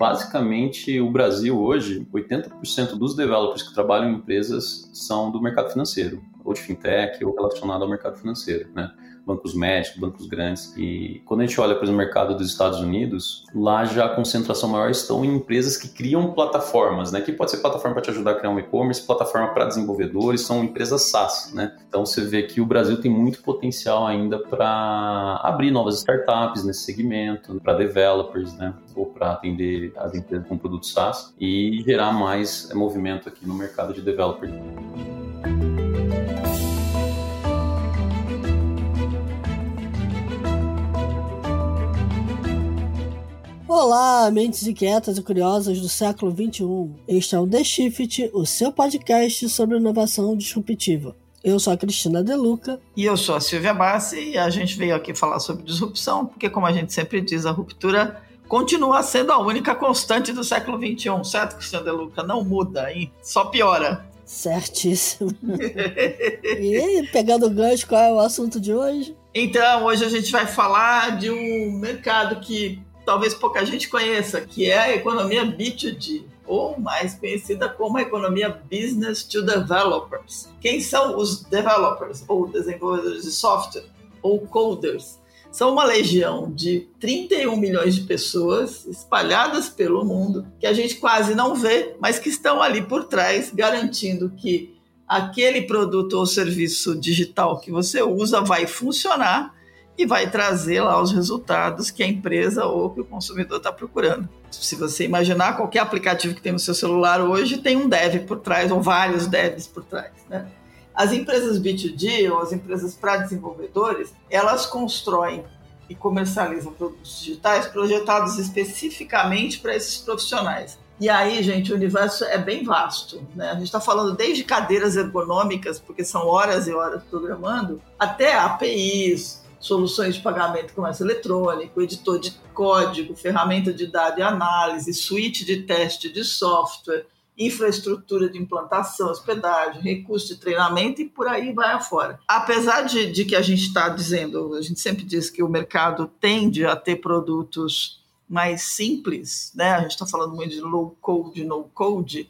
basicamente o Brasil hoje, 80% dos developers que trabalham em empresas são do mercado financeiro, ou de fintech, ou relacionado ao mercado financeiro, né? Bancos médicos, bancos grandes. E quando a gente olha para o mercado dos Estados Unidos, lá já a concentração maior estão em empresas que criam plataformas, né? Que pode ser plataforma para te ajudar a criar um e-commerce, plataforma para desenvolvedores, são empresas SaaS, né? Então você vê que o Brasil tem muito potencial ainda para abrir novas startups nesse segmento, para developers, né? Ou para atender as empresas com produtos SaaS e gerar mais movimento aqui no mercado de developers. Olá, mentes inquietas e curiosas do século XXI. Este é o The Shift, o seu podcast sobre inovação disruptiva. Eu sou a Cristina Deluca. E eu sou a Silvia Bassi e a gente veio aqui falar sobre disrupção, porque como a gente sempre diz, a ruptura continua sendo a única constante do século XXI, certo, Cristina Deluca? Não muda, hein? Só piora. Certíssimo. e pegando o gancho, qual é o assunto de hoje? Então, hoje a gente vai falar de um mercado que talvez pouca gente conheça, que é a economia B2G, ou mais conhecida como a economia Business to Developers. Quem são os developers, ou desenvolvedores de software, ou coders? São uma legião de 31 milhões de pessoas espalhadas pelo mundo, que a gente quase não vê, mas que estão ali por trás, garantindo que aquele produto ou serviço digital que você usa vai funcionar e vai trazer lá os resultados que a empresa ou que o consumidor está procurando. Se você imaginar qualquer aplicativo que tem no seu celular hoje, tem um dev por trás, ou vários devs por trás. Né? As empresas B2G, ou as empresas para desenvolvedores, elas constroem e comercializam produtos digitais projetados especificamente para esses profissionais. E aí, gente, o universo é bem vasto. Né? A gente está falando desde cadeiras ergonômicas, porque são horas e horas programando, até APIs, soluções de pagamento com comércio eletrônico, editor de código, ferramenta de dado e análise, suíte de teste de software, infraestrutura de implantação, hospedagem, recurso de treinamento e por aí vai afora. Apesar de, de que a gente está dizendo, a gente sempre diz que o mercado tende a ter produtos mais simples, né? A gente está falando muito de low code, no code.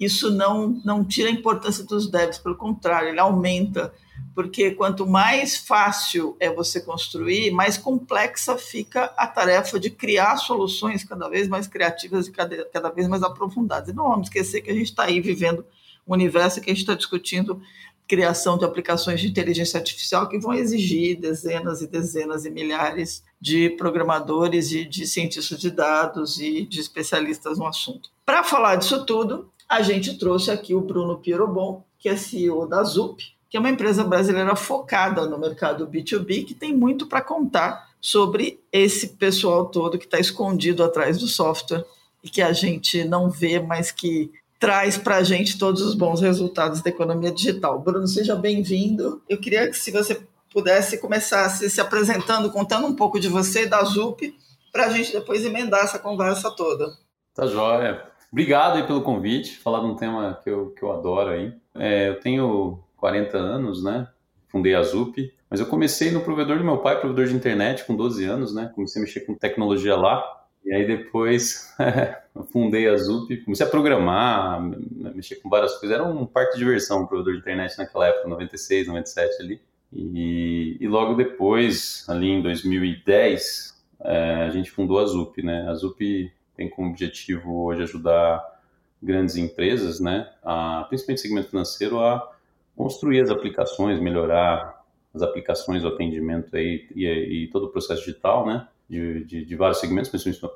Isso não, não tira a importância dos devs, pelo contrário, ele aumenta porque quanto mais fácil é você construir, mais complexa fica a tarefa de criar soluções cada vez mais criativas e cada, cada vez mais aprofundadas. E não vamos esquecer que a gente está aí vivendo um universo que a gente está discutindo criação de aplicações de inteligência artificial que vão exigir dezenas e dezenas e milhares de programadores e de cientistas de dados e de especialistas no assunto. Para falar disso tudo, a gente trouxe aqui o Bruno Pierobon, que é CEO da ZUP, que é uma empresa brasileira focada no mercado B2B, que tem muito para contar sobre esse pessoal todo que está escondido atrás do software e que a gente não vê, mas que traz para a gente todos os bons resultados da economia digital. Bruno, seja bem-vindo. Eu queria que se você pudesse começar se, se apresentando, contando um pouco de você, da ZUP, para a gente depois emendar essa conversa toda. Tá joia. Obrigado aí pelo convite, falar de um tema que eu, que eu adoro aí. É, eu tenho 40 anos, né? Fundei a ZUP, mas eu comecei no provedor do meu pai, provedor de internet, com 12 anos, né? Comecei a mexer com tecnologia lá. E aí depois fundei a ZUP, comecei a programar, mexer com várias coisas. Era um parque de diversão, o provedor de internet naquela época, 96, 97 ali. E, e logo depois, ali em 2010, é, a gente fundou a ZUP, né? A ZUP tem como objetivo hoje ajudar grandes empresas, né? A, principalmente segmento financeiro, a construir as aplicações, melhorar as aplicações, o atendimento aí e, e todo o processo digital, né? De, de, de, vários segmentos,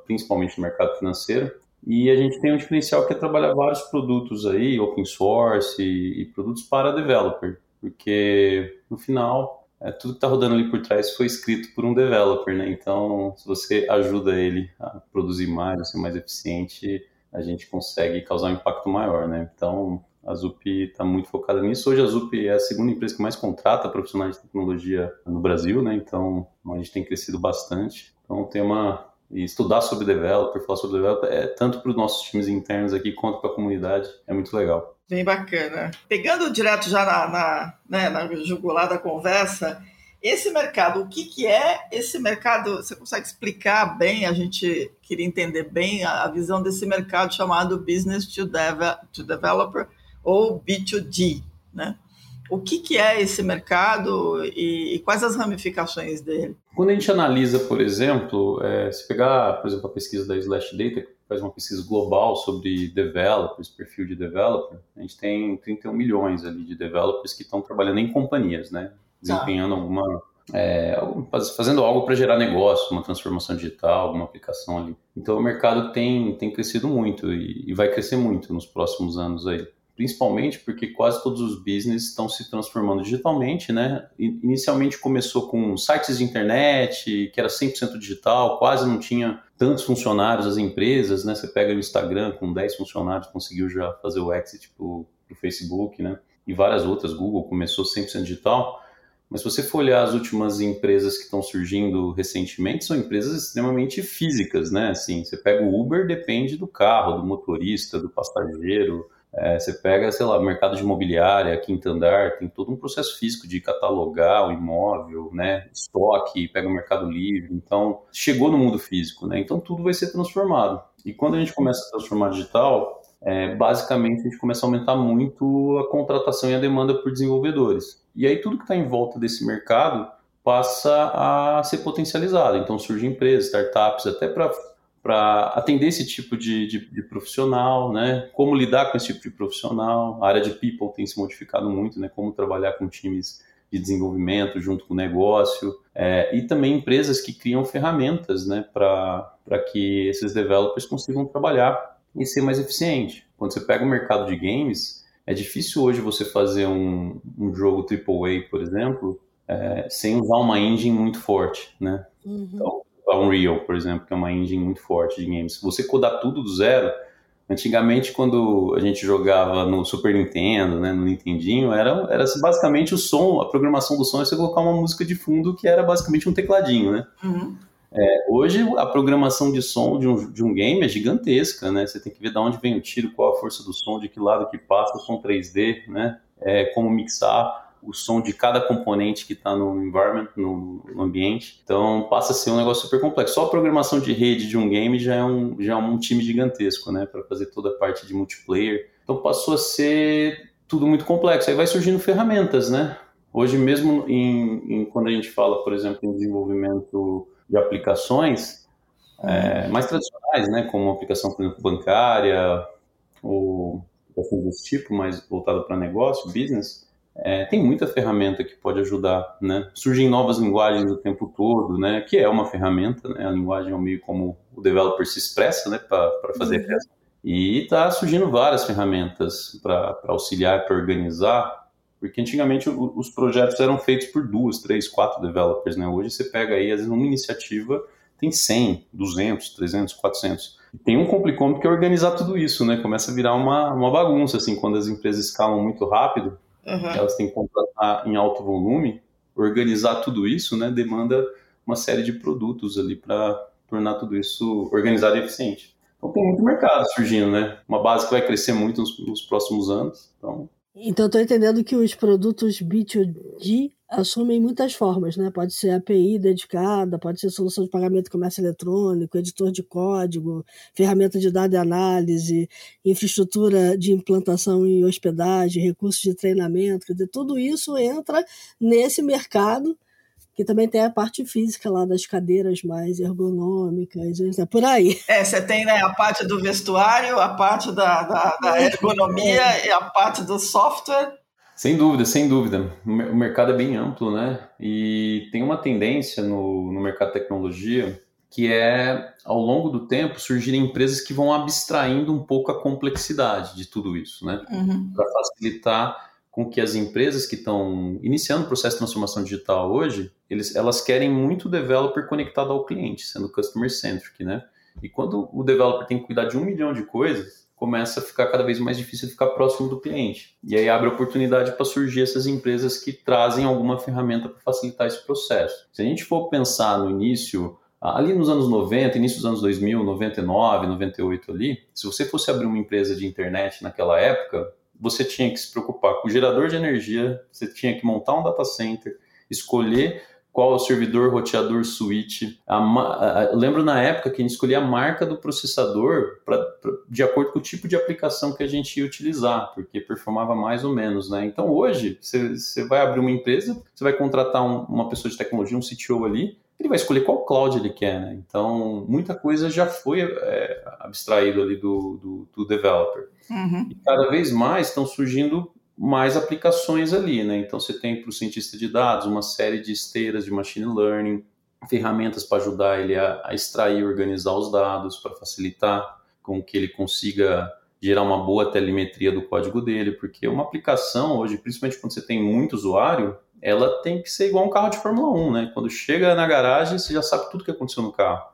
principalmente no mercado financeiro. E a gente tem um diferencial que é trabalhar vários produtos aí, open source e, e produtos para developer, porque no final é, tudo que está rodando ali por trás foi escrito por um developer, né? Então, se você ajuda ele a produzir mais, a ser mais eficiente, a gente consegue causar um impacto maior, né? Então, a ZUP está muito focada nisso. Hoje a ZUP é a segunda empresa que mais contrata profissionais de tecnologia no Brasil, né? Então a gente tem crescido bastante. Então o tema e estudar sobre developer, falar sobre developer, é tanto para os nossos times internos aqui quanto para a comunidade, é muito legal. Bem bacana. Pegando direto já na, na, né, na jugular da conversa, esse mercado, o que, que é esse mercado? Você consegue explicar bem? A gente queria entender bem a, a visão desse mercado chamado Business to, Deve to Developer ou B2D, né? O que, que é esse mercado e, e, quais as ramificações dele? Quando a gente analisa, por exemplo, é, se pegar, por exemplo, a pesquisa da Slash Data, que faz uma pesquisa global sobre developers, perfil de developer, a gente tem 31 milhões ali de developers que estão trabalhando em companhias, né? Desempenhando tá. alguma. É, fazendo algo para gerar negócio, uma transformação digital, alguma aplicação ali. Então o mercado tem, tem crescido muito e, e vai crescer muito nos próximos anos aí principalmente porque quase todos os business estão se transformando digitalmente, né? Inicialmente começou com sites de internet, que era 100% digital, quase não tinha tantos funcionários as empresas, né? Você pega o Instagram com 10 funcionários, conseguiu já fazer o exit pro, pro Facebook, né? E várias outras, Google começou 100% digital. Mas se você for olhar as últimas empresas que estão surgindo recentemente, são empresas extremamente físicas, né? Assim, você pega o Uber, depende do carro, do motorista, do passageiro, é, você pega, sei lá, mercado de imobiliária, quinto andar, tem todo um processo físico de catalogar o imóvel, né, estoque, pega o mercado livre. Então, chegou no mundo físico, né? Então, tudo vai ser transformado. E quando a gente começa a transformar digital, é, basicamente a gente começa a aumentar muito a contratação e a demanda por desenvolvedores. E aí tudo que está em volta desse mercado passa a ser potencializado. Então surgem empresas, startups, até para para atender esse tipo de, de, de, profissional, né? Como lidar com esse tipo de profissional. A área de people tem se modificado muito, né? Como trabalhar com times de desenvolvimento junto com o negócio. É, e também empresas que criam ferramentas, né? Para que esses developers consigam trabalhar e ser mais eficiente. Quando você pega o mercado de games, é difícil hoje você fazer um, um jogo AAA, por exemplo, é, sem usar uma engine muito forte, né? Uhum. Então, a Unreal, por exemplo, que é uma engine muito forte de games. Se você codar tudo do zero, antigamente quando a gente jogava no Super Nintendo, né, no Nintendinho, era, era basicamente o som, a programação do som é você colocar uma música de fundo que era basicamente um tecladinho, né? Uhum. É, hoje a programação de som de um, de um game é gigantesca, né? Você tem que ver de onde vem o tiro, qual a força do som, de que lado que passa, o som 3D, né? É, como mixar o som de cada componente que está no environment, no, no, ambiente. Então passa a ser um negócio super complexo. Só a programação de rede de um game já é um, já é um time gigantesco, né? Para fazer toda a parte de multiplayer. Então passou a ser tudo muito complexo. Aí vai surgindo ferramentas, né? Hoje mesmo, em, em quando a gente fala, por exemplo, em desenvolvimento de aplicações é, mais tradicionais, né? Como aplicação, por exemplo, bancária ou aplicações desse tipo, mais voltada para negócio, business, é, tem muita ferramenta que pode ajudar, né? Surgem novas linguagens o tempo todo, né? Que é uma ferramenta, né? A linguagem é um meio como o developer se expressa, né? Para fazer uhum. E está surgindo várias ferramentas para auxiliar, para organizar, porque antigamente os projetos eram feitos por duas, três, quatro developers, né? Hoje você pega aí, às vezes, uma iniciativa tem 100, 200, 300, 400. E tem um complicômetro que é organizar tudo isso, né? Começa a virar uma, uma bagunça, assim, quando as empresas escalam muito rápido, Uhum. Elas têm que contratar em alto volume, organizar tudo isso, né? Demanda uma série de produtos ali para tornar tudo isso organizado e eficiente. Então tem muito mercado surgindo, né? Uma base que vai crescer muito nos, nos próximos anos. Então, então estou entendendo que os produtos B2G assumem muitas formas, né? Pode ser API dedicada, pode ser solução de pagamento de comércio eletrônico, editor de código, ferramenta de dado e análise, infraestrutura de implantação e hospedagem, recursos de treinamento, quer dizer, tudo isso entra nesse mercado que também tem a parte física lá das cadeiras mais ergonômicas, é por aí. É, você tem né, a parte do vestuário, a parte da, da, da ergonomia e a parte do software sem dúvida, sem dúvida. O mercado é bem amplo, né? E tem uma tendência no, no mercado de tecnologia que é, ao longo do tempo, surgirem empresas que vão abstraindo um pouco a complexidade de tudo isso, né? Uhum. Para facilitar com que as empresas que estão iniciando o processo de transformação digital hoje, eles, elas querem muito developer conectado ao cliente, sendo customer centric, né? E quando o developer tem que cuidar de um milhão de coisas, começa a ficar cada vez mais difícil de ficar próximo do cliente. E aí abre oportunidade para surgir essas empresas que trazem alguma ferramenta para facilitar esse processo. Se a gente for pensar no início, ali nos anos 90, início dos anos 2000, 99, 98 ali, se você fosse abrir uma empresa de internet naquela época, você tinha que se preocupar com o gerador de energia, você tinha que montar um data center, escolher qual é o servidor, roteador, switch. A, a, lembro na época que a gente escolhia a marca do processador pra, pra, de acordo com o tipo de aplicação que a gente ia utilizar, porque performava mais ou menos, né? Então hoje, você vai abrir uma empresa, você vai contratar um, uma pessoa de tecnologia, um CTO ali, ele vai escolher qual cloud ele quer, né? Então, muita coisa já foi é, abstraído ali do, do, do developer. Uhum. E cada vez mais estão surgindo mais aplicações ali, né? Então, você tem para o cientista de dados uma série de esteiras de machine learning, ferramentas para ajudar ele a, a extrair e organizar os dados, para facilitar com que ele consiga gerar uma boa telemetria do código dele, porque uma aplicação hoje, principalmente quando você tem muito usuário, ela tem que ser igual um carro de Fórmula 1, né? Quando chega na garagem, você já sabe tudo que aconteceu no carro.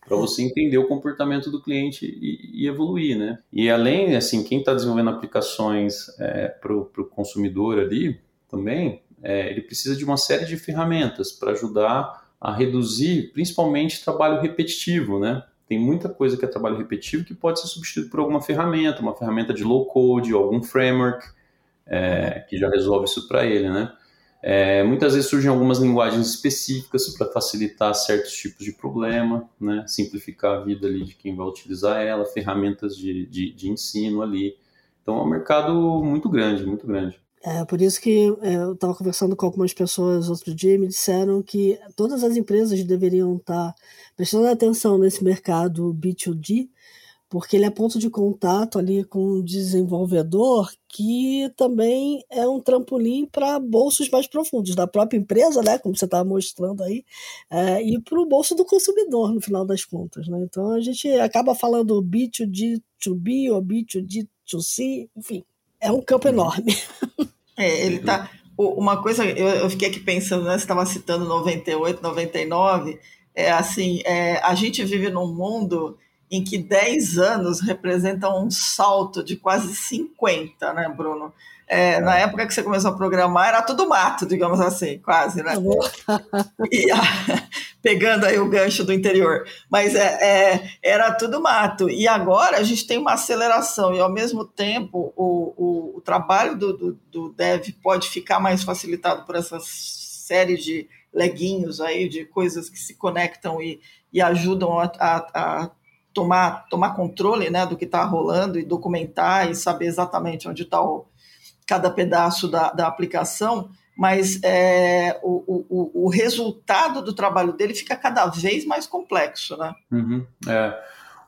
Para você entender o comportamento do cliente e, e, evoluir, né? E além, assim, quem está desenvolvendo aplicações é, para o consumidor ali também, é, ele precisa de uma série de ferramentas para ajudar a reduzir, principalmente, trabalho repetitivo, né? Tem muita coisa que é trabalho repetitivo que pode ser substituído por alguma ferramenta, uma ferramenta de low code, algum framework é, que já resolve isso para ele, né? É, muitas vezes surgem algumas linguagens específicas para facilitar certos tipos de problema, né? simplificar a vida ali de quem vai utilizar ela, ferramentas de, de, de ensino ali. Então é um mercado muito grande, muito grande. É por isso que é, eu estava conversando com algumas pessoas outro dia e me disseram que todas as empresas deveriam estar tá prestando atenção nesse mercado B2D, porque ele é ponto de contato ali com o desenvolvedor, que também é um trampolim para bolsos mais profundos da própria empresa, né, como você estava mostrando aí, é, e para o bolso do consumidor, no final das contas. Né? Então a gente acaba falando B2D2B ou B2D2C, enfim, é um campo enorme. É, ele tá. Uma coisa, eu, fiquei aqui pensando, né, você estava citando 98, 99, é assim, é, a gente vive num mundo em que 10 anos representam um salto de quase 50, né, Bruno? É, na é. época que você começou a programar, era tudo mato, digamos assim, quase, né? E, a, pegando aí o gancho do interior. Mas é, é, era tudo mato. E agora a gente tem uma aceleração, e ao mesmo tempo o, o, o trabalho do, do, do, dev pode ficar mais facilitado por essa série de leguinhos aí, de coisas que se conectam e, e ajudam a, a, a tomar, tomar controle né, do que está rolando e documentar e saber exatamente onde está cada pedaço da, da aplicação, mas é, o, o, o resultado do trabalho dele fica cada vez mais complexo. Né? Uhum, é.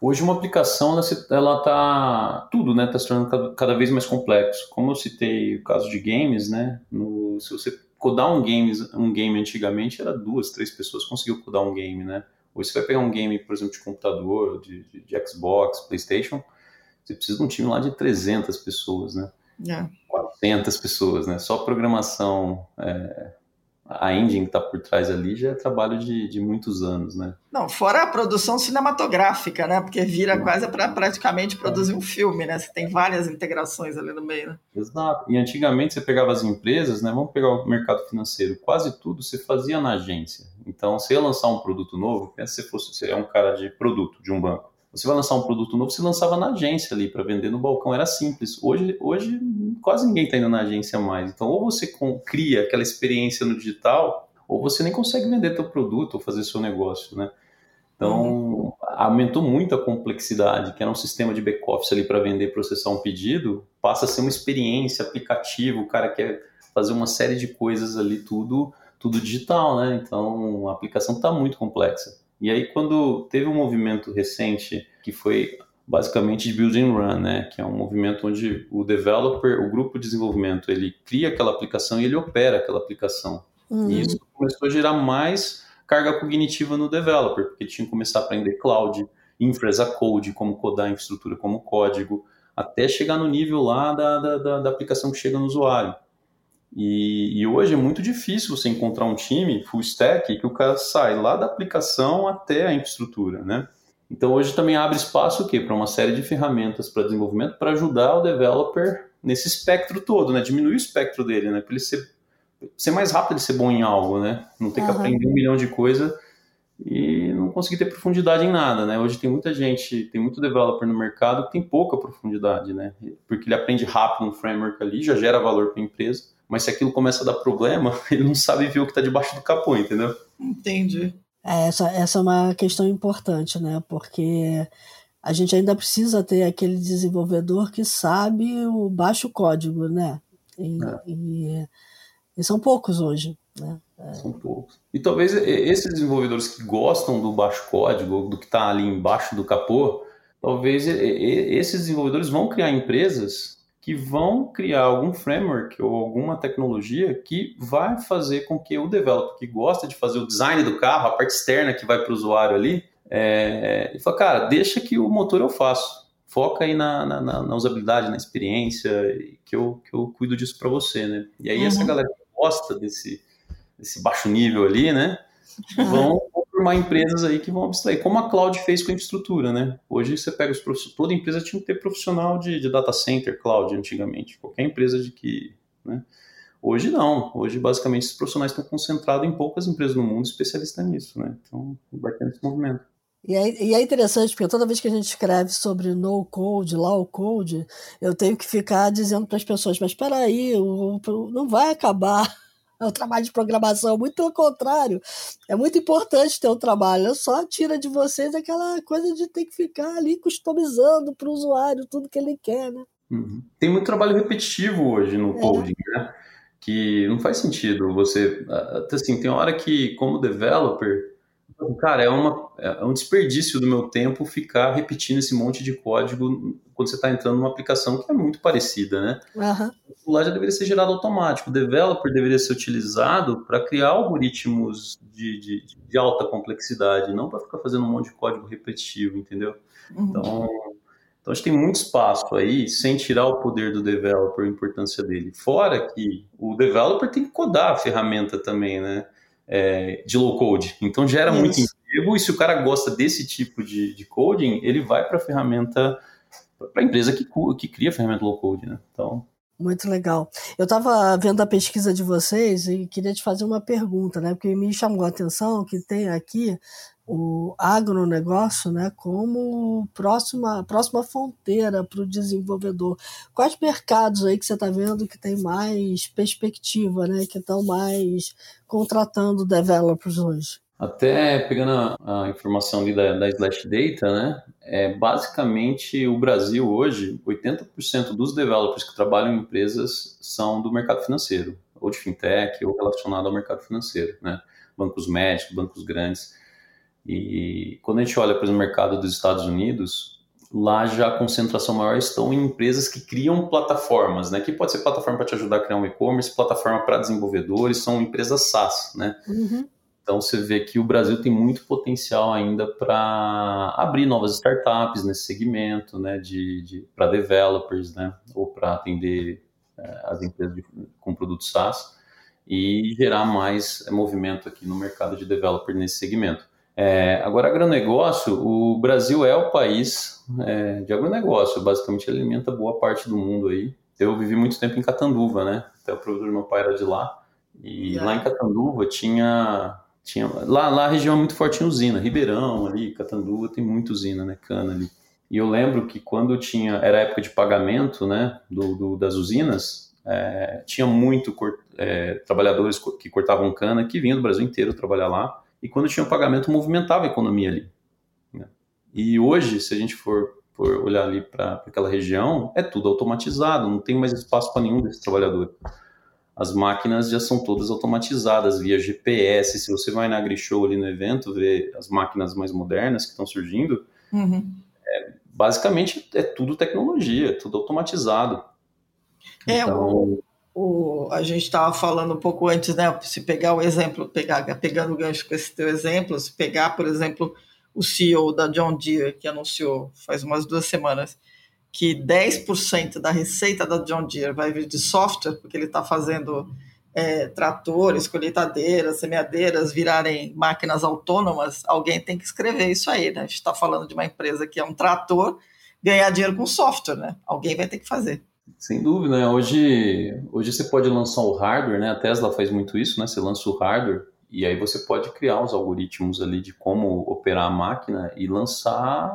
Hoje uma aplicação ela está tudo, né? Está se tornando cada, vez mais complexo. Como eu citei o caso de games, né? No, se você codar um game, um game antigamente era duas, três pessoas conseguiu codar um game, né? Hoje você vai pegar um game, por exemplo, de computador, de, de, de Xbox, PlayStation, você precisa de um time lá de 300 pessoas, né? É. 400 pessoas, né? Só programação, é, a engine que está por trás ali já é trabalho de, de muitos anos, né? Não, fora a produção cinematográfica, né? Porque vira quase para praticamente produzir um filme, né? Você tem várias integrações ali no meio, né? Exato. E antigamente você pegava as empresas, né? Vamos pegar o mercado financeiro. Quase tudo você fazia na agência. Então, se ia lançar um produto novo, pensa se fosse você é um cara de produto de um banco. Você vai lançar um produto novo, você lançava na agência ali para vender no balcão, era simples. Hoje, hoje quase ninguém está indo na agência mais. Então, ou você cria aquela experiência no digital, ou você nem consegue vender teu produto ou fazer seu negócio, né? Então, aumentou muito a complexidade, que era um sistema de back-office ali para vender, processar um pedido, passa a ser uma experiência, aplicativo, o cara quer fazer uma série de coisas ali, tudo, tudo digital, né? Então, a aplicação está muito complexa. E aí, quando teve um movimento recente que foi basicamente de build and run, né? Que é um movimento onde o developer, o grupo de desenvolvimento, ele cria aquela aplicação e ele opera aquela aplicação. Uhum. E isso começou a gerar mais carga cognitiva no developer, porque tinha que começar a aprender cloud, infra as a code, como codar a infraestrutura como código, até chegar no nível lá da, da, da, da aplicação que chega no usuário. E, e, hoje é muito difícil você encontrar um time full stack que o cara sai lá da aplicação até a infraestrutura, né? Então hoje também abre espaço o quê? Para uma série de ferramentas para desenvolvimento para ajudar o developer nesse espectro todo, né? Diminuir o espectro dele, né? Para ele ser, ser mais rápido ele ser bom em algo, né? Não ter uhum. que aprender um milhão de coisas e não conseguir ter profundidade em nada, né? Hoje tem muita gente, tem muito developer no mercado que tem pouca profundidade, né? Porque ele aprende rápido um framework ali, já gera valor para a empresa, mas se aquilo começa a dar problema, ele não sabe ver o que está debaixo do capô, entendeu? Entendi. É, essa, essa é uma questão importante, né? Porque a gente ainda precisa ter aquele desenvolvedor que sabe o baixo código, né? E, é. e, e são poucos hoje, né? É. São poucos. E talvez esses desenvolvedores que gostam do baixo código, do que está ali embaixo do capô, talvez esses desenvolvedores vão criar empresas que vão criar algum framework ou alguma tecnologia que vai fazer com que o developer que gosta de fazer o design do carro, a parte externa que vai para o usuário ali, é, e fala, cara, deixa que o motor eu faço. Foca aí na, na, na usabilidade, na experiência, que eu, que eu cuido disso para você, né? E aí uhum. essa galera que gosta desse, desse baixo nível ali, né? Vão formar empresas aí que vão abstrair, como a cloud fez com a infraestrutura, né? Hoje você pega os profissionais, toda empresa tinha que ter profissional de, de data center, cloud, antigamente. Qualquer empresa de que, né? Hoje não. Hoje, basicamente, esses profissionais estão concentrados em poucas empresas no mundo especialistas nisso, né? Então, vai ter esse movimento. E é, e é, interessante, porque toda vez que a gente escreve sobre no code, low code, eu tenho que ficar dizendo para as pessoas, mas espera aí, não vai acabar o trabalho de programação, muito pelo contrário. É muito importante ter um trabalho, só tira de vocês aquela coisa de ter que ficar ali customizando para o usuário tudo que ele quer, né? Uhum. Tem muito trabalho repetitivo hoje no é. coding, né? Que não faz sentido você. Assim, tem hora que, como developer, Cara, é, uma, é um desperdício do meu tempo ficar repetindo esse monte de código quando você está entrando numa aplicação que é muito parecida, né? Uhum. O lá já deveria ser gerado automático. O developer deveria ser utilizado para criar algoritmos de, de, de, alta complexidade, não para ficar fazendo um monte de código repetitivo, entendeu? Uhum. Então, então, a gente tem muito espaço aí, sem tirar o poder do developer, a importância dele. Fora que o developer tem que codar a ferramenta também, né? É, de low code. Então gera Isso. muito emprego e se o cara gosta desse tipo de, de coding, ele vai para a ferramenta, para a empresa que, que cria a ferramenta low code, né? Então. Muito legal. Eu estava vendo a pesquisa de vocês e queria te fazer uma pergunta, né? Porque me chamou a atenção que tem aqui o agronegócio né, como próxima, próxima fronteira para o desenvolvedor. Quais mercados aí que você está vendo que tem mais perspectiva, né, que estão mais contratando developers hoje? Até pegando a, informação ali da, da Slash Data, né, é, basicamente o Brasil hoje, 80% dos developers que trabalham em empresas são do mercado financeiro, ou de fintech, ou relacionado ao mercado financeiro, né, bancos médicos, bancos grandes. E quando a gente olha para o mercado dos Estados Unidos, lá já a concentração maior estão em empresas que criam plataformas, né? Que pode ser plataforma para te ajudar a criar um e-commerce, plataforma para desenvolvedores, são empresas SaaS, né? Uhum. Então você vê que o Brasil tem muito potencial ainda para abrir novas startups nesse segmento, né? De, de para developers, né? Ou para atender é, as empresas de, com produtos SaaS e gerar mais é, movimento aqui no mercado de developer nesse segmento. É, agora, agronegócio, o Brasil é o país é, de agronegócio, basicamente alimenta boa parte do mundo aí. Eu vivi muito tempo em Catanduva, né? Até o produtor do meu pai era de lá. E lá em Catanduva tinha. tinha lá, lá a região é muito forte em usina, Ribeirão ali, Catanduva tem muita usina, né? Cana ali. E eu lembro que quando tinha. Era época de pagamento, né? Do, do das usinas, é, tinha muito é, trabalhadores que cortavam cana que vinham do Brasil inteiro trabalhar lá e quando tinha o pagamento movimentava a economia ali. Né? E hoje, se a gente for, for olhar ali para aquela região, é tudo automatizado, não tem mais espaço para nenhum desses trabalhadores. As máquinas já são todas automatizadas via GPS. Se você vai na AgriShow ali no evento, ver as máquinas mais modernas que estão surgindo, uhum. é, basicamente é tudo tecnologia, tudo automatizado. É, então, o, a gente estava falando um pouco antes, né? Se pegar o exemplo, pegar, pegando o gancho com esse teu exemplo, se pegar, por exemplo, o CEO da John Deere, que anunciou faz umas duas semanas que 10% da receita da John Deere vai vir de software, porque ele está fazendo é, tratores, colheitadeiras, semeadeiras virarem máquinas autônomas, alguém tem que escrever isso aí, né? A gente está falando de uma empresa que é um trator ganhar dinheiro com software, né? Alguém vai ter que fazer. Sem dúvida, né? Hoje, hoje você pode lançar o hardware, né? A Tesla faz muito isso, né? Você lança o hardware e aí você pode criar os algoritmos ali de como operar a máquina e lançar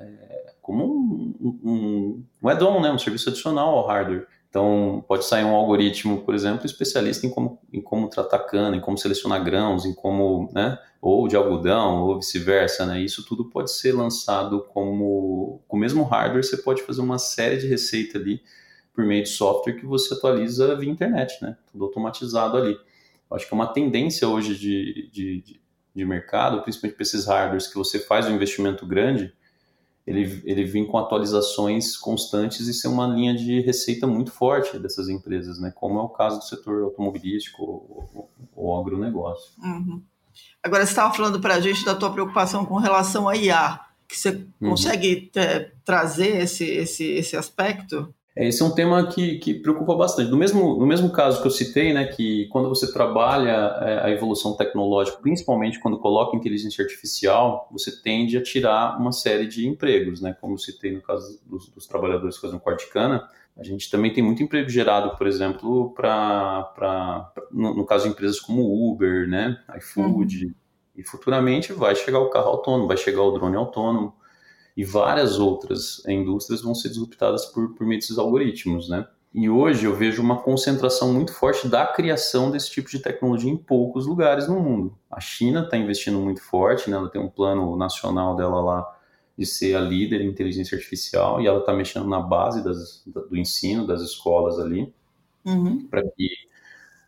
é, como um, um, um add-on, né? Um serviço adicional ao hardware. Então, pode sair um algoritmo, por exemplo, especialista em como, em como tratar cana, em como selecionar grãos, em como, né, ou de algodão, ou vice-versa, né? Isso tudo pode ser lançado como, com o mesmo hardware, você pode fazer uma série de receita ali por meio de software que você atualiza via internet, né? Tudo automatizado ali. Eu acho que é uma tendência hoje de, de, de mercado, principalmente para esses hardwares que você faz um investimento grande, ele, ele vem com atualizações constantes e ser uma linha de receita muito forte dessas empresas, né? Como é o caso do setor automobilístico ou, ou agronegócio. Uhum. Agora, você estava falando para a gente da tua preocupação com relação à IA, que você uhum. consegue é, trazer esse, esse, esse aspecto? É, esse é um tema que, que preocupa bastante. No mesmo, no mesmo caso que eu citei, né, que quando você trabalha é, a evolução tecnológica, principalmente quando coloca inteligência artificial, você tende a tirar uma série de empregos, né, como citei no caso dos, dos trabalhadores que fazem corte de cana, a gente também tem muito emprego gerado, por exemplo, para no, no, caso de empresas como Uber, né, iFood, uhum. e futuramente vai chegar o carro autônomo, vai chegar o drone autônomo e várias outras indústrias vão ser disruptadas por, por meio desses algoritmos, né? E hoje eu vejo uma concentração muito forte da criação desse tipo de tecnologia em poucos lugares no mundo. A China está investindo muito forte, né? ela tem um plano nacional dela lá de ser a líder em inteligência artificial e ela está mexendo na base das, do ensino das escolas ali uhum. para que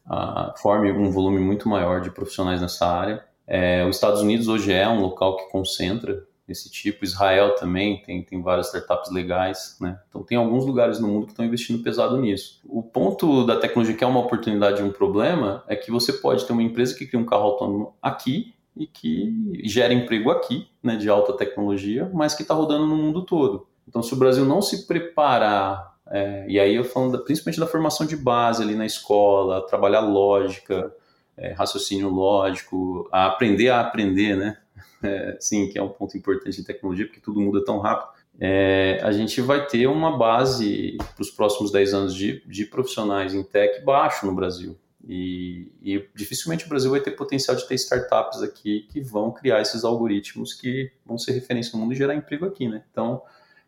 uh, forme um volume muito maior de profissionais nessa área. É, os Estados Unidos hoje é um local que concentra desse tipo. Israel também tem, tem várias startups legais, né? Então tem alguns lugares no mundo que estão investindo pesado nisso. O ponto da tecnologia que é uma oportunidade e um problema é que você pode ter uma empresa que cria um carro autônomo aqui e que gera emprego aqui, né, de alta tecnologia, mas que está rodando no mundo todo. Então se o Brasil não se preparar é, e aí eu falando da, principalmente da formação de base ali na escola, trabalhar lógica, é, raciocínio lógico, a aprender a aprender, né? É, sim, que é um ponto importante em tecnologia, porque tudo muda tão rápido, é, a gente vai ter uma base para os próximos 10 anos de, de profissionais em tech baixo no Brasil. E, e, dificilmente o Brasil vai ter potencial de ter startups aqui que vão criar esses algoritmos que vão ser referência no mundo e gerar emprego aqui, né? Então,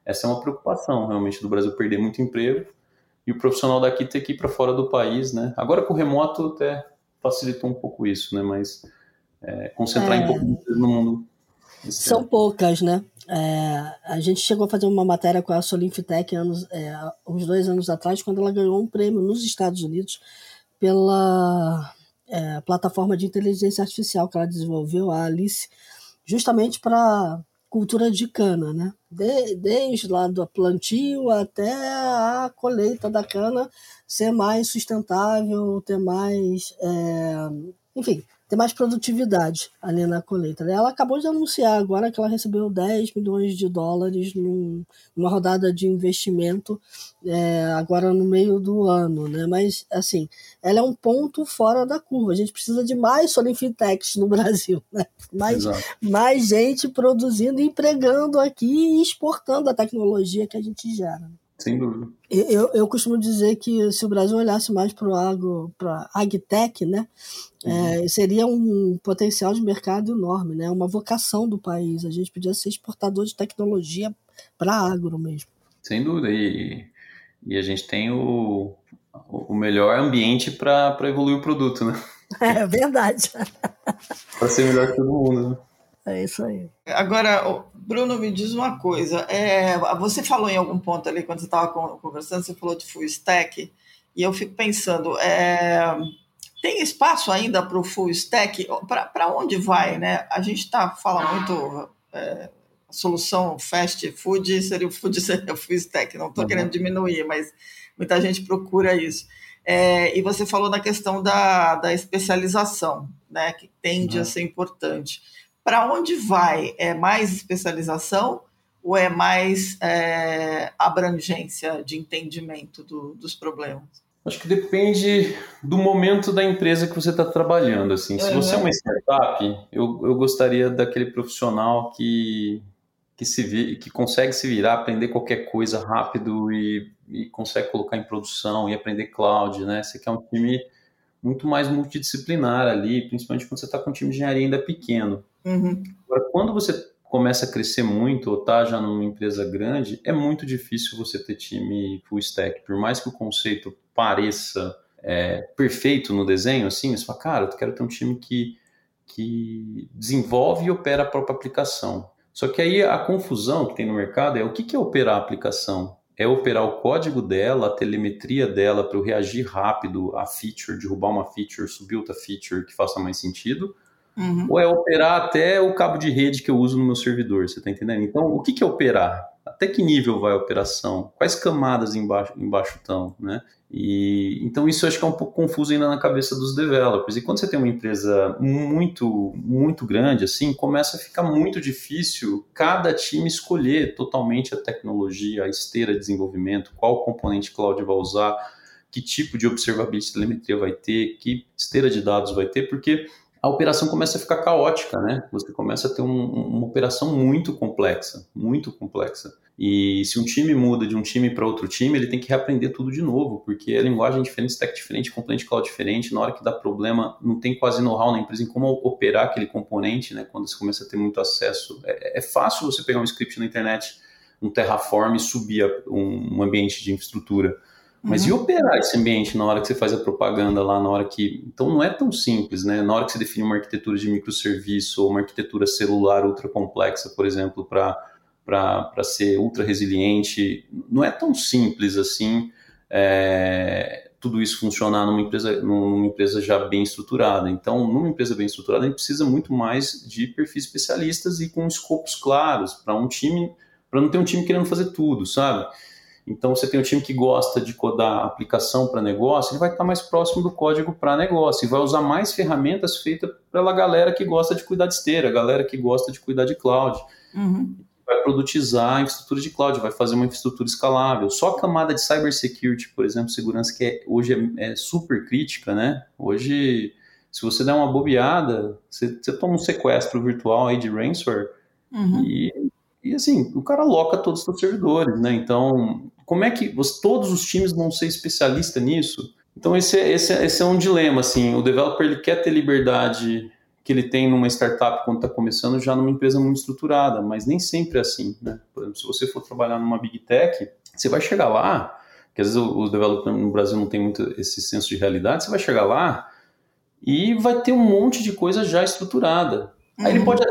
essa é uma preocupação realmente do Brasil perder muito emprego e o profissional daqui ter que ir para fora do país, né? Agora com o remoto até facilitou um pouco isso, né? Mas é, concentrar é. em pouco no mundo. São poucas, né? É, a gente chegou a fazer uma matéria com a Solinfitec anos, é, uns dois anos atrás, quando ela ganhou um prêmio nos Estados Unidos pela é, plataforma de inteligência artificial que ela desenvolveu, a Alice, justamente para cultura de cana, né? De, desde lá do plantio até a colheita da cana ser mais sustentável, ter mais, é, enfim, ter mais produtividade ali na colheita. Ela acabou de anunciar agora que ela recebeu 10 milhões de dólares num, numa rodada de investimento é, agora no meio do ano, né? Mas, assim, ela é um ponto fora da curva. A gente precisa de mais Solinfintechs no Brasil, né? Mais, mais gente produzindo, empregando aqui e exportando a tecnologia que a gente gera. Sem dúvida. Eu, eu costumo dizer que se o Brasil olhasse mais para o agro, para agtech, né, é, uhum. é, seria um potencial de mercado enorme, né, uma vocação do país. A gente podia ser exportador de tecnologia para agro mesmo. Sem dúvida. E, e a gente tem o, o melhor ambiente para evoluir o produto, né? É verdade. para ser melhor que todo mundo. Né? É isso aí. Agora, Bruno, me diz uma coisa. É, você falou em algum ponto ali, quando você estava conversando, você falou de full stack, e eu fico pensando, é, tem espaço ainda para o full stack? Para onde vai? Né? A gente está falando muito. É, a solução fast food seria o food seria o full stack. Não estou uhum. querendo diminuir, mas muita gente procura isso. É, e você falou na questão da, da especialização, né, que tende uhum. a ser importante para onde vai? É mais especialização ou é mais é, abrangência de entendimento do, dos problemas? Acho que depende do momento da empresa que você está trabalhando. Assim, se você é uma startup, eu, eu gostaria daquele profissional que que se que consegue se virar, aprender qualquer coisa rápido e, e consegue colocar em produção e aprender cloud, né? Você quer um time muito mais multidisciplinar ali, principalmente quando você está com um time de engenharia ainda pequeno. Uhum. Agora, quando você começa a crescer muito ou tá já numa empresa grande, é muito difícil você ter time full stack. Por mais que o conceito pareça é, perfeito no desenho, assim, você fala, cara, eu quero ter um time que, que desenvolve e opera a própria aplicação. Só que aí a confusão que tem no mercado é o que, é operar a aplicação? É operar o código dela, a telemetria dela para eu reagir rápido à feature, derrubar uma feature, subir outra feature que faça mais sentido? Uhum. Ou é operar até o cabo de rede que eu uso no meu servidor, você está entendendo? Então, o que, é operar? Até que nível vai a operação? Quais camadas embaixo, embaixo estão, né? E, então isso acho que é um pouco confuso ainda na cabeça dos developers. E quando você tem uma empresa muito, muito grande, assim, começa a ficar muito difícil cada time escolher totalmente a tecnologia, a esteira de desenvolvimento, qual componente cloud vai usar, que tipo de observability telemetria vai ter, que esteira de dados vai ter, porque a operação começa a ficar caótica, né? Você começa a ter um, uma operação muito complexa, muito complexa. E se um time muda de um time para outro time, ele tem que reaprender tudo de novo, porque é linguagem diferente, stack diferente, componente cloud diferente. Na hora que dá problema, não tem quase know-how na empresa em como operar aquele componente, né? Quando você começa a ter muito acesso. É, é fácil você pegar um script na internet, um Terraform e subir um, um ambiente de infraestrutura. Mas uhum. e operar esse ambiente na hora que você faz a propaganda lá, na hora que. Então não é tão simples, né? Na hora que você define uma arquitetura de microserviço ou uma arquitetura celular ultra complexa, por exemplo, para ser ultra resiliente, não é tão simples assim é, tudo isso funcionar numa empresa, numa empresa já bem estruturada. Então, numa empresa bem estruturada, a gente precisa muito mais de perfis especialistas e com escopos claros para um time, para não ter um time querendo fazer tudo, sabe? Então, você tem um time que gosta de codar aplicação para negócio, ele vai estar mais próximo do código para negócio e vai usar mais ferramentas feitas pela galera que gosta de cuidar de esteira, galera que gosta de cuidar de cloud. Uhum. Vai produtizar a infraestrutura de cloud, vai fazer uma infraestrutura escalável. Só a camada de cybersecurity, por exemplo, segurança, que é, hoje é, é, super crítica, né? Hoje, se você der uma bobeada, você, você toma um sequestro virtual aí de ransomware uhum. e e assim, o cara aloca todos os seus servidores, né? Então, como é que você, todos os times vão ser especialista nisso? Então esse é, esse, é, esse é um dilema, assim, o developer ele quer ter liberdade que ele tem numa startup quando está começando já numa empresa muito estruturada, mas nem sempre é assim, né? Por exemplo, se você for trabalhar numa big tech, você vai chegar lá, que às vezes os developers no Brasil não tem muito esse senso de realidade, você vai chegar lá e vai ter um monte de coisa já estruturada. Uhum. Aí ele uhum. pode,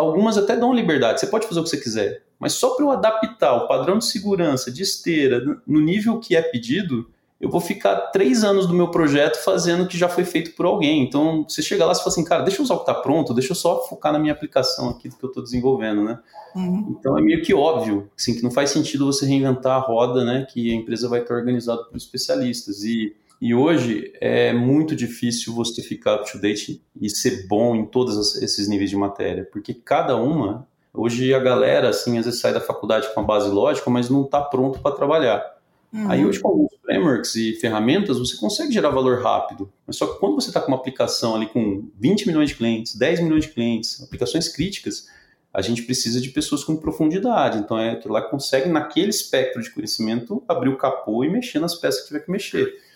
algumas até dão liberdade, você pode fazer o que você quiser. Mas só para eu adaptar o padrão de segurança, de esteira, no nível que é pedido, eu vou ficar três anos do meu projeto fazendo o que já foi feito por alguém. Então, você chega lá e fala assim, cara, deixa eu usar o que está pronto, deixa eu só focar na minha aplicação aqui do que eu estou desenvolvendo, né? Uhum. Então, é meio que óbvio, assim, que não faz sentido você reinventar a roda, né? Que a empresa vai estar organizada por especialistas. E e hoje é muito difícil você ficar up to date e ser bom em todos esses níveis de matéria, porque cada uma, hoje a galera, assim, às vezes sai da faculdade com a base lógica, mas não está pronto para trabalhar. Uhum. Aí hoje com alguns frameworks e ferramentas você consegue gerar valor rápido, mas só que quando você está com uma aplicação ali com 20 milhões de clientes, 10 milhões de clientes, aplicações críticas, a gente precisa de pessoas com profundidade. Então é que lá consegue naquele espectro de conhecimento abrir o capô e mexer nas peças que tiver que mexer.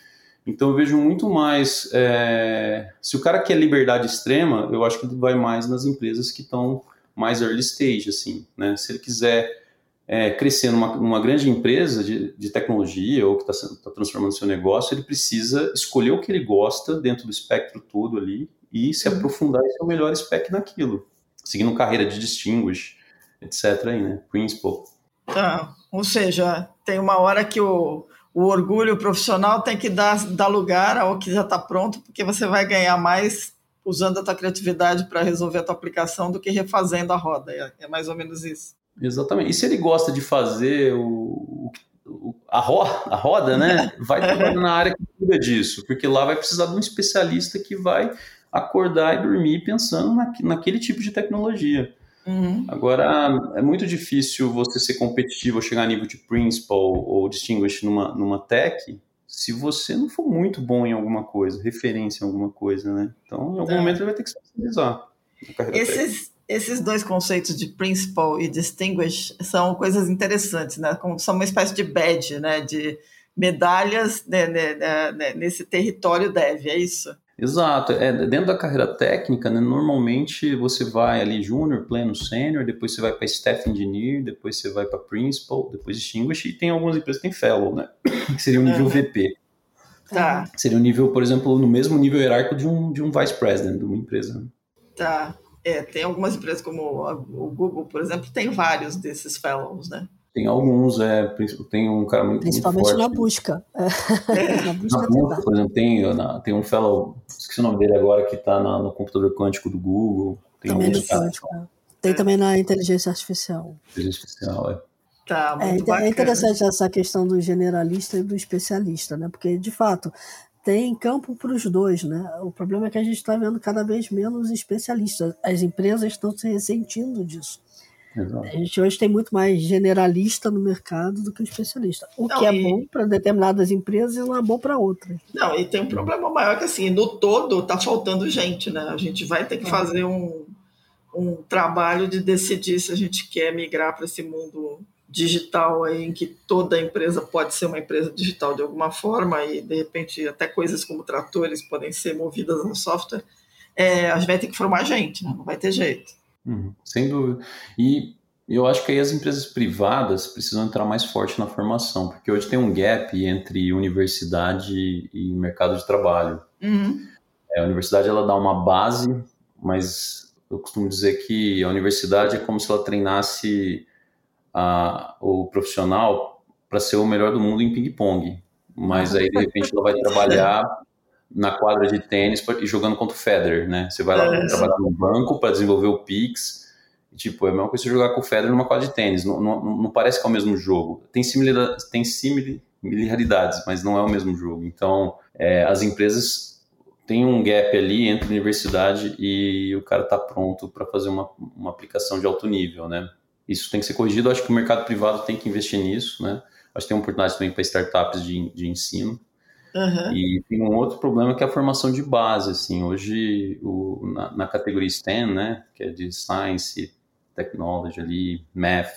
Então eu vejo muito mais. É, se o cara quer liberdade extrema, eu acho que ele vai mais nas empresas que estão mais early stage, assim, né? Se ele quiser é, crescer numa, numa, grande empresa de, de tecnologia ou que está tá transformando seu negócio, ele precisa escolher o que ele gosta dentro do espectro todo ali e se uhum. aprofundar e ser o melhor spec naquilo, seguindo carreira de distinguish, etc. Aí, né? Principal. Tá. Ou seja, tem uma hora que o o orgulho profissional tem que dar, dar lugar ao que já está pronto, porque você vai ganhar mais usando a tua criatividade para resolver a tua aplicação do que refazendo a roda. É, é, mais ou menos isso. Exatamente. E se ele gosta de fazer o, o a, ro, a roda, né? Vai trabalhar na área que cuida disso, porque lá vai precisar de um especialista que vai acordar e dormir pensando na, naquele tipo de tecnologia. Uhum. Agora, é muito difícil você ser competitivo ou chegar a nível de principal ou distinguish numa, numa tech se você não for muito bom em alguma coisa, referência em alguma coisa, né? Então, em algum é. momento, ele vai ter que se especializar. Esses, esses dois conceitos de principal e distinguish são coisas interessantes, né? Como são uma espécie de badge, né? De medalhas né, né, né, nesse território dev, é isso? Exato. É, dentro da carreira técnica, né, normalmente você vai ali júnior, pleno, sênior, depois você vai para staff engineer, depois você vai para principal, depois distinguished, e tem algumas empresas que tem fellow, né? Que seria o nível VP. Tá. Seria o nível, por exemplo, no mesmo nível hierárquico de um, de um vice president de uma empresa. Né? Tá. É, tem algumas empresas como o Google, por exemplo, tem vários desses fellows, né? Tem alguns, é, tem um cara muito Principalmente muito na busca. É. na busca, na busca por exemplo, tem, na, tem um fellow, esqueci o nome dele agora, que está no computador quântico do Google. Tem também no quântico. É. Tem também na inteligência artificial. Inteligência artificial, é. Tá, é, muito é, é interessante essa questão do generalista e do especialista, né? Porque, de fato, tem campo para os dois, né? O problema é que a gente está vendo cada vez menos especialistas. As empresas estão se ressentindo disso. Exato. A gente hoje tem muito mais generalista no mercado do que especialista. O não, que é e... bom para determinadas empresas e não é bom para outras. Não, e tem um problema maior que assim, no todo está faltando gente, né? A gente vai ter que fazer um, um trabalho de decidir se a gente quer migrar para esse mundo digital aí, em que toda empresa pode ser uma empresa digital de alguma forma e de repente até coisas como tratores podem ser movidas no software, é, a gente vai ter que formar gente, né? não vai ter jeito. Uhum, sem dúvida. E eu acho que aí as empresas privadas precisam entrar mais forte na formação, porque hoje tem um gap entre universidade e mercado de trabalho. Uhum. É, a universidade ela dá uma base, mas eu costumo dizer que a universidade é como se ela treinasse a, o profissional para ser o melhor do mundo em ping-pong. Mas aí, de repente, ela vai trabalhar na quadra de tênis e jogando contra o Federer, né? Você vai lá é, trabalhar no banco para desenvolver o Pix. E, tipo, é a mesma coisa você jogar com o Federer numa quadra de tênis. Não, não, não parece que é o mesmo jogo. Tem, similaridades, tem similaridades, mas não é o mesmo jogo. Então, é, as empresas têm um gap ali entre a universidade e o cara tá pronto para fazer uma, uma aplicação de alto nível, né? Isso tem que ser corrigido. Acho que o mercado privado tem que investir nisso, né? Acho que tem oportunidade também para startups de, de ensino. Uhum. E tem um outro problema que é a formação de base, assim, hoje o, na, na, categoria STEM, né, que é de Science, Technology ali, Math,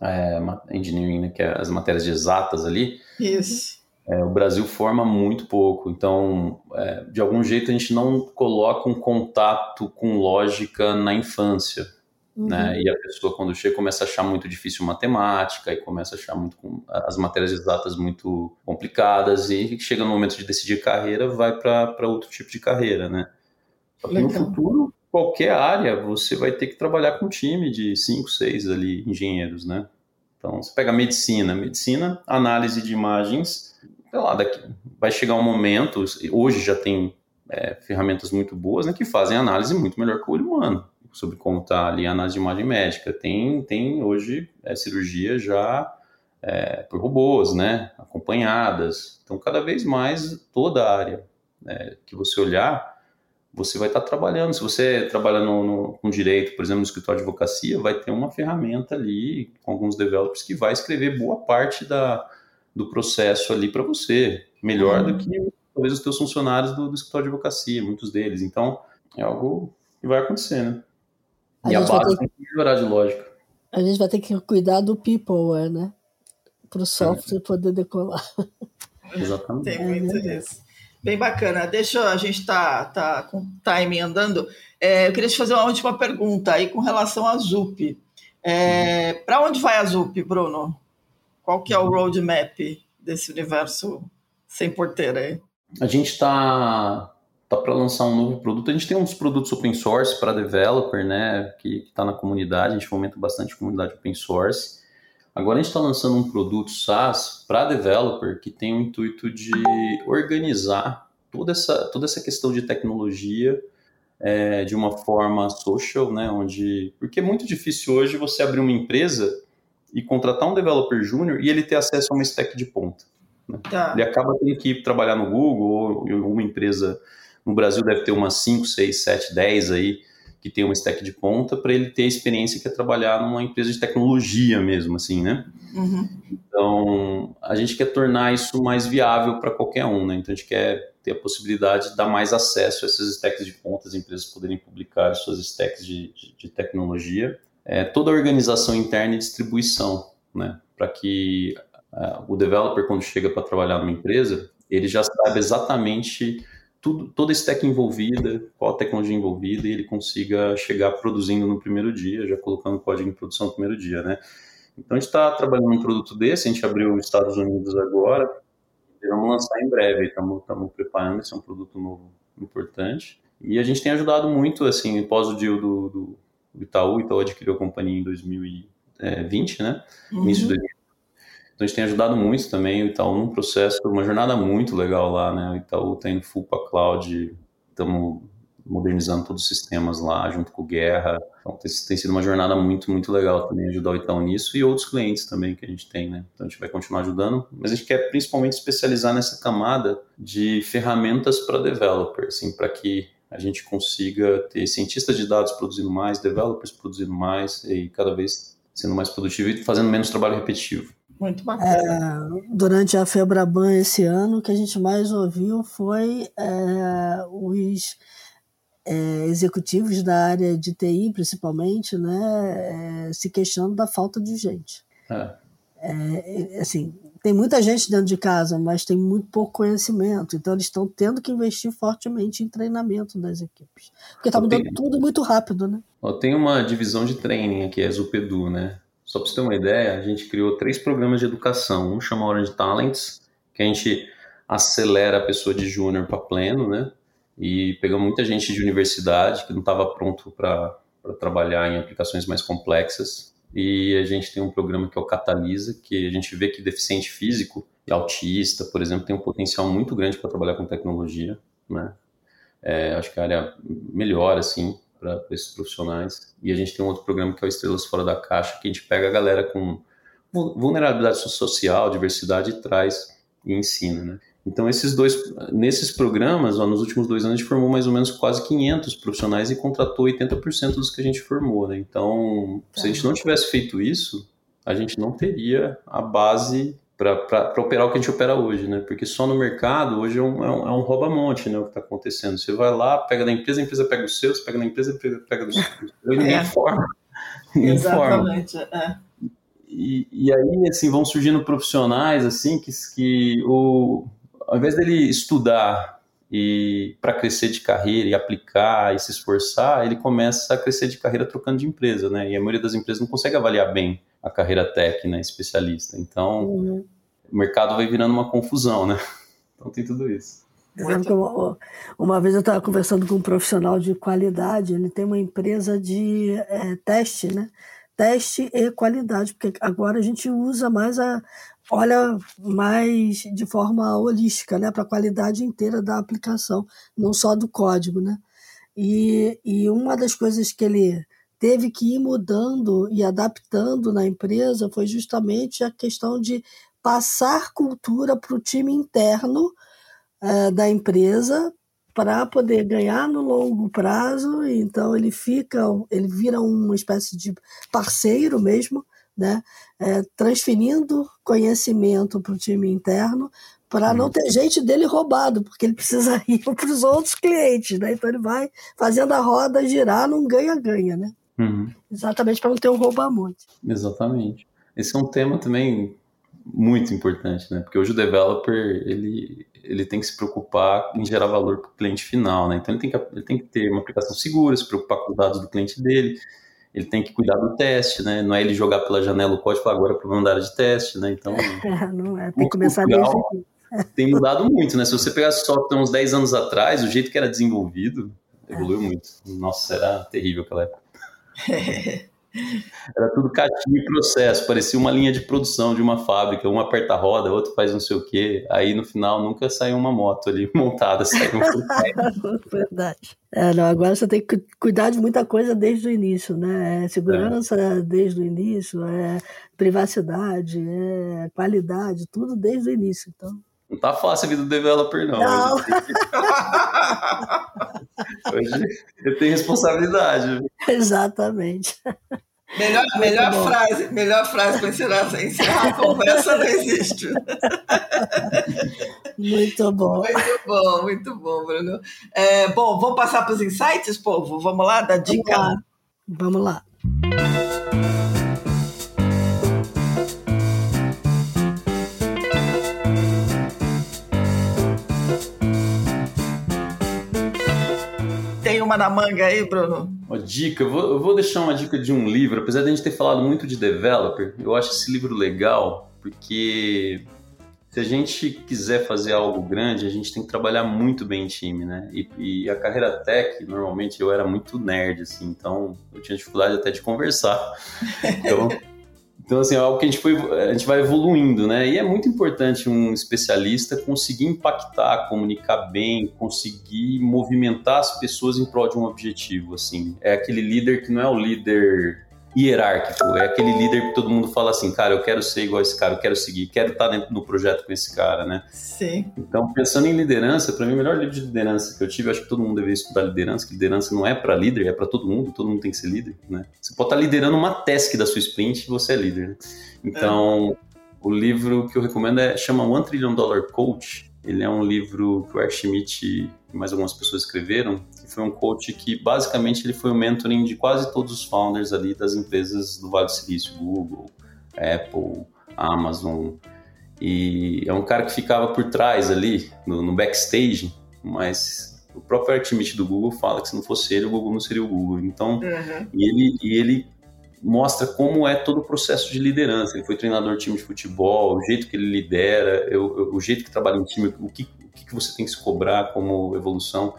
é, Engineering, né, que é as matérias de exatas ali. Isso. É, o Brasil forma muito pouco, então, é, de algum jeito a gente não coloca um contato com lógica na infância? Uhum. Né? E a pessoa, quando chega, começa a achar muito difícil matemática e começa a achar muito as matérias exatas muito complicadas e chega no momento de decidir carreira, vai para outro tipo de carreira, né? Só que no futuro, qualquer área, você vai ter que trabalhar com um time de cinco, seis ali engenheiros, né? Então, você pega medicina, medicina, análise de imagens, sei lá, daqui, vai chegar um momento, hoje já tem é, ferramentas muito boas, né, que fazem análise muito melhor que o olho humano sobre como está ali a análise de imagem médica. Tem, tem hoje é, cirurgia já é, por robôs, né, acompanhadas. Então, cada vez mais, toda a área né, que você olhar, você vai estar tá trabalhando. Se você trabalha no, no, com direito, por exemplo, no escritório de advocacia, vai ter uma ferramenta ali com alguns developers que vai escrever boa parte da, do processo ali para você, melhor uhum. do que talvez os teus funcionários do, do escritório de advocacia, muitos deles. Então, é algo que vai acontecer, né? A e a base tem que melhorar de lógica. A gente vai ter que cuidar do people, né? Para o software é. poder decolar. Exatamente. Tem muito é disso. Bem bacana. Deixa a gente tá, tá com o time andando. É, eu queria te fazer uma última pergunta aí com relação à ZUP. É, uhum. Para onde vai a ZUP, Bruno? Qual que é o roadmap desse universo sem porteira aí? A gente está tá para lançar um novo produto. A gente tem uns produtos open source para developer, né, que está na comunidade, a gente fomenta bastante a comunidade open source. Agora a gente está lançando um produto SaaS para developer que tem o intuito de organizar toda essa, toda essa questão de tecnologia é, de uma forma social, né, onde... Porque é muito difícil hoje você abrir uma empresa e contratar um developer júnior e ele ter acesso a uma stack de ponta. Né? Tá. Ele acaba tendo que ir trabalhar no Google ou em alguma empresa no Brasil deve ter umas 5, 6, 7, 10 aí que tem uma stack de ponta para ele ter a experiência que é trabalhar numa empresa de tecnologia mesmo, assim, né? Uhum. Então, a gente quer tornar isso mais viável para qualquer um, né? Então, a gente quer ter a possibilidade de dar mais acesso a essas stacks de ponta, as empresas poderem publicar suas stacks de, de, de tecnologia. É, toda a organização interna e distribuição, né? Para que uh, o developer, quando chega para trabalhar numa empresa, ele já sabe exatamente tudo, toda a stack envolvida, qual a tecnologia envolvida, e ele consiga chegar produzindo no primeiro dia, já colocando código em produção no primeiro dia, né? Então a gente está trabalhando um produto desse, a gente abriu nos Estados Unidos agora, e vamos lançar em breve, estamos preparando, esse é um produto novo importante. E a gente tem ajudado muito, assim, pós o deal do, do, Itaú, o Itaú adquiriu a companhia em 2020, né? Uhum. Início de 2020. Então a gente tem ajudado muito também o Itaú num processo, uma jornada muito legal lá, né? O Itaú está indo full para cloud, estamos modernizando todos os sistemas lá, junto com Guerra. Então tem, tem, sido uma jornada muito, muito legal também ajudar o Itaú nisso e outros clientes também que a gente tem, né? Então a gente vai continuar ajudando, mas a gente quer principalmente especializar nessa camada de ferramentas para developer, assim, para que a gente consiga ter cientistas de dados produzindo mais, developers produzindo mais e cada vez sendo mais produtivo e fazendo menos trabalho repetitivo. Muito bacana. É, durante a Febraban esse ano, o que a gente mais ouviu foi é, os é, executivos da área de TI, principalmente, né, é, se questionando da falta de gente. É. É, assim, tem muita gente dentro de casa, mas tem muito pouco conhecimento. Então, eles estão tendo que investir fortemente em treinamento das equipes. Porque está mudando tenho... tudo muito rápido, né? Tem uma divisão de training aqui, é Zupedu, né? Só para você ter uma ideia, a gente criou três programas de educação. Um chama Orange Talents, que a gente acelera a pessoa de júnior para pleno, né? E pegamos muita gente de universidade que não estava pronto para trabalhar em aplicações mais complexas. E a gente tem um programa que é o Catalisa, que a gente vê que deficiente físico e autista, por exemplo, tem um potencial muito grande para trabalhar com tecnologia, né? É, acho que a área melhor, assim, para esses profissionais. E a gente tem um outro programa que é o Estrelas Fora da Caixa, que a gente pega a galera com vulnerabilidade social, diversidade e traz e ensina, né? Então, esses dois, nesses programas, ó, nos últimos dois anos, a gente formou mais ou menos quase 500 profissionais e contratou 80% dos que a gente formou, né? Então, se a gente não tivesse feito isso, a gente não teria a base para operar o que a gente opera hoje, né? Porque só no mercado hoje é um, é um, é um rouba-monte, né? O que está acontecendo. Você vai lá, pega da empresa, a empresa pega os seus, pega da empresa, a empresa pega dos seus. E ninguém é. forma. Ninguém Exatamente. Forma. É. E, e aí, assim, vão surgindo profissionais, assim, que, que o, ao invés dele estudar e para crescer de carreira e aplicar e se esforçar, ele começa a crescer de carreira trocando de empresa, né? E a maioria das empresas não consegue avaliar bem a carreira tech, né, especialista. Então, uhum. o mercado vai virando uma confusão, né? Então tem tudo isso. Uma, uma vez eu estava conversando com um profissional de qualidade, ele tem uma empresa de é, teste, né? Teste e qualidade, porque agora a gente usa mais a, olha mais de forma holística, né, para a qualidade inteira da aplicação, não só do código, né? E, e uma das coisas que ele teve que ir mudando e adaptando na empresa foi justamente a questão de passar cultura para o time interno é, da empresa para poder ganhar no longo prazo. Então ele fica, ele vira uma espécie de parceiro mesmo, né? É, transferindo conhecimento para o time interno para não ter gente dele roubado, porque ele precisa ir para os outros clientes, né? Então ele vai fazendo a roda girar num ganha-ganha, né? Uhum. Exatamente para não ter um rouba-monte. Exatamente. Esse é um tema também muito importante, né? Porque hoje o developer ele, ele tem que se preocupar em gerar valor para o cliente final, né? Então ele tem, que, ele tem que ter uma aplicação segura, se preocupar com os dados do cliente dele, ele tem que cuidar do teste, né? Não é ele jogar pela janela o código agora para mandar área de teste, né? Então não é, tem que começar desde aqui. Tem mudado muito, né? Se você pegar software uns 10 anos atrás, o jeito que era desenvolvido evoluiu muito. Nossa, era terrível aquela época. Era tudo catinho e processo, parecia uma linha de produção de uma fábrica, um aperta a roda, outro faz não sei o quê. Aí no final nunca saiu uma moto ali montada, saiu um Verdade. É, não, agora você tem que cuidar de muita coisa desde o início, né? É segurança é. desde o início, é privacidade, é qualidade, tudo desde o início. Então. Não tá fácil a vida do developer, não. não. Hoje, Hoje eu tenho responsabilidade. Exatamente. Melhor, melhor frase, melhor frase para encerrar, encerrar a conversa não existe. Muito bom. Muito bom, muito bom, Bruno. É, bom, vamos passar para os insights, povo? Vamos lá, da dica? Vamos lá. Vamos lá. Uma na manga aí, Bruno? Uma dica, eu vou, eu vou deixar uma dica de um livro, apesar de a gente ter falado muito de developer, eu acho esse livro legal, porque se a gente quiser fazer algo grande, a gente tem que trabalhar muito bem em time, né? E, e, a carreira tech, normalmente eu era muito nerd, assim, então eu tinha dificuldade até de conversar. Então, então assim, é algo que a gente, foi, a gente vai evoluindo, né? E é muito importante um especialista conseguir impactar, comunicar bem, conseguir movimentar as pessoas em prol de um objetivo, assim. É aquele líder que não é o líder hierárquico, é aquele líder que todo mundo fala assim, cara, eu quero ser igual a esse cara, eu quero seguir, quero estar dentro do projeto com esse cara, né? Sim. Então, pensando em liderança, para mim o melhor livro de liderança que eu tive, eu acho que todo mundo deveria estudar liderança, que liderança não é para líder, é para todo mundo, todo mundo tem que ser líder, né? Você pode estar liderando uma task da sua sprint e você é líder, né? Então, é. o livro que eu recomendo é chama One Trillion Dollar Coach. Ele é um livro que o Eric Schmidt e mais algumas pessoas escreveram, foi um coach que basicamente ele foi o mentoring de quase todos os founders ali das empresas do Vale do Silício, Google, Apple, Amazon. E é um cara que ficava por trás ali, no, no backstage, mas o próprio Artimite do Google fala que se não fosse ele, o Google não seria o Google. Então, uhum. e, ele, e ele mostra como é todo o processo de liderança. Ele foi treinador de time de futebol, o jeito que ele lidera, eu, eu, o jeito que trabalha em time, o que, o que você tem que se cobrar como evolução.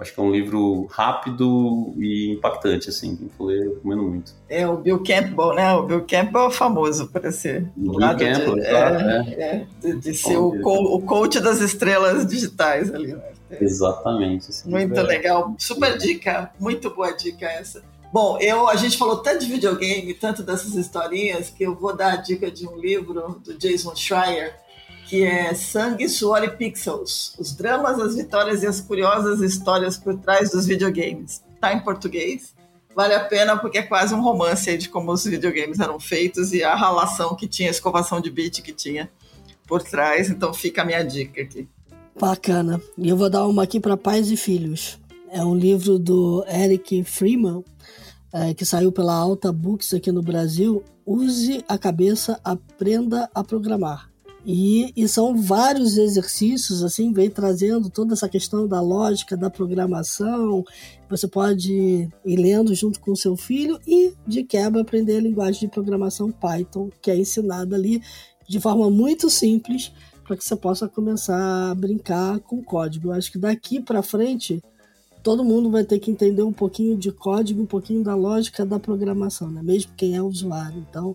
Acho que é um livro rápido e impactante, assim. Quem for ler, eu recomendo muito. É o Bill Campbell, né? O Bill Campbell é famoso para ser. Bill Campbell, de, é, né? é, de, de ser o, co o coach das estrelas digitais ali, né? Exatamente. Muito é. legal. Super dica. Muito boa dica essa. Bom, eu, a gente falou tanto de videogame, tanto dessas historinhas, que eu vou dar a dica de um livro do Jason Schreier, que é Sangue, Suor e Pixels: Os dramas, as vitórias e as curiosas histórias por trás dos videogames. Tá em português. Vale a pena porque é quase um romance de como os videogames eram feitos e a relação que tinha, a escovação de bit que tinha por trás. Então fica a minha dica aqui. Bacana. E eu vou dar uma aqui para pais e filhos. É um livro do Eric Freeman, é, que saiu pela Alta Books aqui no Brasil. Use a cabeça, aprenda a programar. E, e, são vários exercícios, assim, vem trazendo toda essa questão da lógica, da programação. Você pode ir lendo junto com o seu filho e, de quebra, aprender a linguagem de programação Python, que é ensinada ali de forma muito simples para que você possa começar a brincar com código. Eu acho que daqui para frente todo mundo vai ter que entender um pouquinho de código, um pouquinho da lógica da programação, né? mesmo quem é usuário. Então,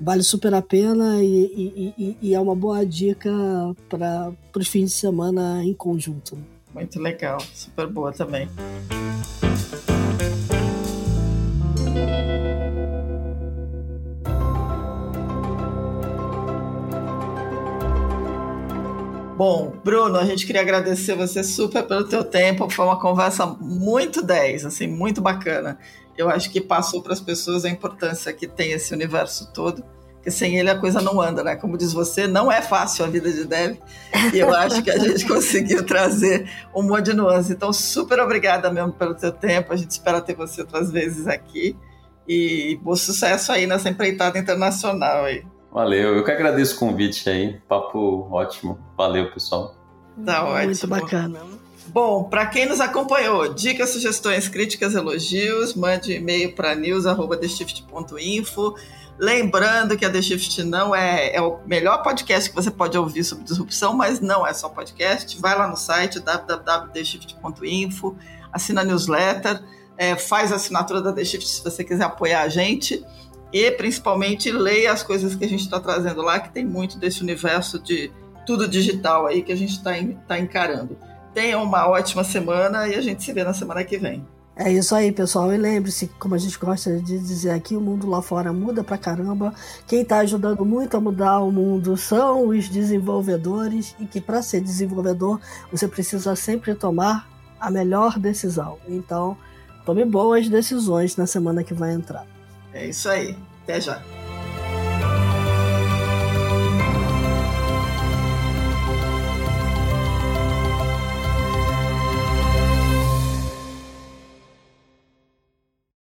vale super a pena e, e, e, é uma boa dica para os fins de semana em conjunto. Muito legal, super boa também. Bom, Bruno, a gente queria agradecer você super pelo teu tempo. Foi uma conversa muito 10, assim, muito bacana eu acho que passou para as pessoas a importância que tem esse universo todo, porque sem ele a coisa não anda, né? Como diz você, não é fácil a vida de dev, e eu acho que a gente conseguiu trazer um monte de nuances. Então, super obrigada mesmo pelo seu tempo, a gente espera ter você outras vezes aqui, e bom sucesso aí nessa empreitada internacional aí. Valeu, eu que agradeço o convite aí, papo ótimo, valeu pessoal. Tá ótimo. Muito bacana. Bom, para quem nos acompanhou, dicas, sugestões, críticas, elogios, mande e-mail para news@theshift.info. Lembrando que a The Shift não é, é o melhor podcast que você pode ouvir sobre disrupção, mas não é só podcast. Vai lá no site www.theshift.info, assina a newsletter, é, faz a assinatura da The Shift se você quiser apoiar a gente e principalmente leia as coisas que a gente está trazendo lá, que tem muito desse universo de tudo digital aí que a gente está tá encarando. Tenham uma ótima semana e a gente se vê na semana que vem. É isso aí, pessoal. E lembre-se, como a gente gosta de dizer aqui, o mundo lá fora muda pra caramba. Quem está ajudando muito a mudar o mundo são os desenvolvedores e que para ser desenvolvedor você precisa sempre tomar a melhor decisão. Então, tome boas decisões na semana que vai entrar. É isso aí. Até já.